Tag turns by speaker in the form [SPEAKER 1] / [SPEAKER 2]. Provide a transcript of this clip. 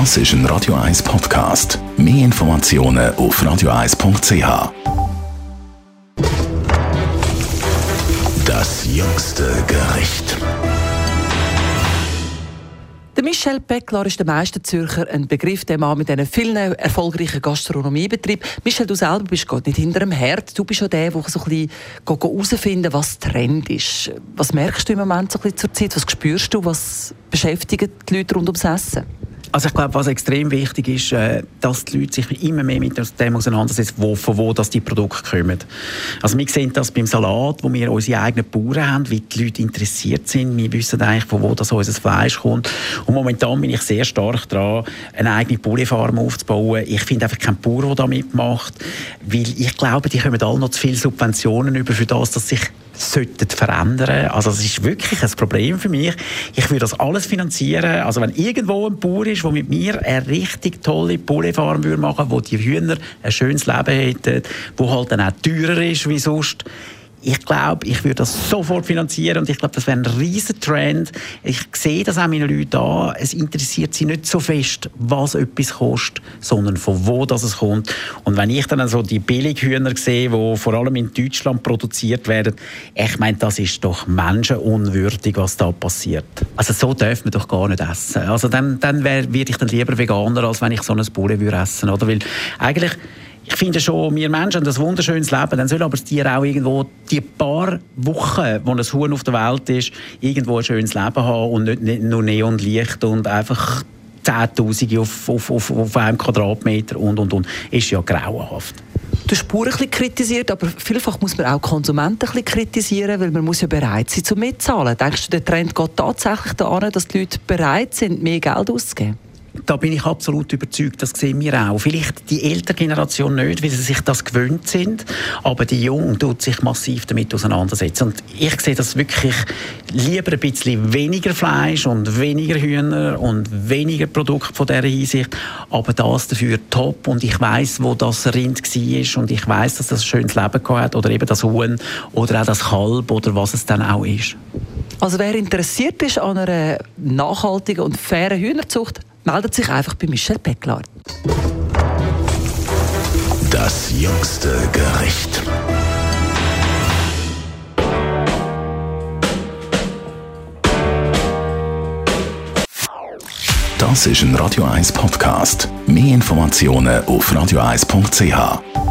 [SPEAKER 1] Das ist ein Radio 1 Podcast. Mehr Informationen auf radio1.ch. Das jüngste Gericht.
[SPEAKER 2] Der Michel Becklar ist der Meisterzürcher, ein Begriff, der Mann mit einem vielen erfolgreichen Gastronomiebetrieb. Michel, du selber bist gerade nicht hinter dem Herd. Du bist ja der, der so ein bisschen herausfinden was Trend ist. Was merkst du im Moment so zur Zeit? Was spürst du? Was beschäftigt die Leute rund ums Essen?
[SPEAKER 3] Also ich glaube, was extrem wichtig ist, äh, dass die Leute sich immer mehr mit dem auseinandersetzen, wo, von wo das die Produkte kommen. Also wir sehen das beim Salat, wo wir unsere eigenen Bauern haben, wie die Leute interessiert sind. Wir wissen eigentlich, von wo das unser Fleisch kommt. Und momentan bin ich sehr stark daran, eine eigene Bullefarm aufzubauen. Ich finde einfach keinen Bauer, der da mitmacht, weil ich glaube, die kommen alle noch zu viele Subventionen über für das, dass sich sollten verändern. Also das ist wirklich ein Problem für mich. Ich würde das alles finanzieren. Also wenn irgendwo ein Bauer ist, der mit mir eine richtig tolle Bullefarm machen würde, wo die Hühner ein schönes Leben hätten, wo halt dann auch teurer ist wie sonst, ich glaube, ich würde das sofort finanzieren und ich glaube, das wäre ein riesen Trend. Ich sehe das auch meinen Leuten an. Es interessiert sie nicht so fest, was etwas kostet, sondern von wo das es kommt. Und wenn ich dann so die Billighühner sehe, die vor allem in Deutschland produziert werden, ich meine, das ist doch menschenunwürdig, was da passiert. Also so darf man doch gar nicht essen. Also dann, dann werde ich dann lieber Veganer, als wenn ich so ein Bulle würde essen, oder? Weil eigentlich ich finde schon, wir Menschen haben ein wunderschönes Leben, dann soll aber das Tier auch irgendwo die paar Wochen, wo ein Huhn auf der Welt ist, irgendwo ein schönes Leben haben und nicht, nicht nur Neonlicht und einfach Zehntausende auf, auf, auf, auf einem Quadratmeter und, und, und. Ist ja grauenhaft.
[SPEAKER 2] Du hast Spuren ein kritisiert, aber vielfach muss man auch Konsumenten ein kritisieren, weil man muss ja bereit sein zum Mitzahlen. Denkst du, der Trend geht tatsächlich daran, dass die Leute bereit sind, mehr Geld auszugeben?
[SPEAKER 3] Da bin ich absolut überzeugt, das sehen wir auch. Vielleicht die ältere Generation nicht, weil sie sich das gewöhnt sind, aber die Jungen tut sich massiv damit auseinandersetzen. Und ich sehe das wirklich lieber ein bisschen weniger Fleisch und weniger Hühner und weniger Produkte von dieser Hinsicht, aber das dafür top und ich weiß, wo das Rind war und ich weiß, dass das ein schönes Leben hat oder eben das Huhn oder auch das Kalb oder was es dann auch ist.
[SPEAKER 2] Also wer interessiert ist an einer nachhaltigen und fairen Hühnerzucht, meldet sich einfach bei Michel Becklar.
[SPEAKER 1] Das jüngste Gericht. Das ist ein Radio 1 Podcast. Mehr Informationen auf radio1.ch.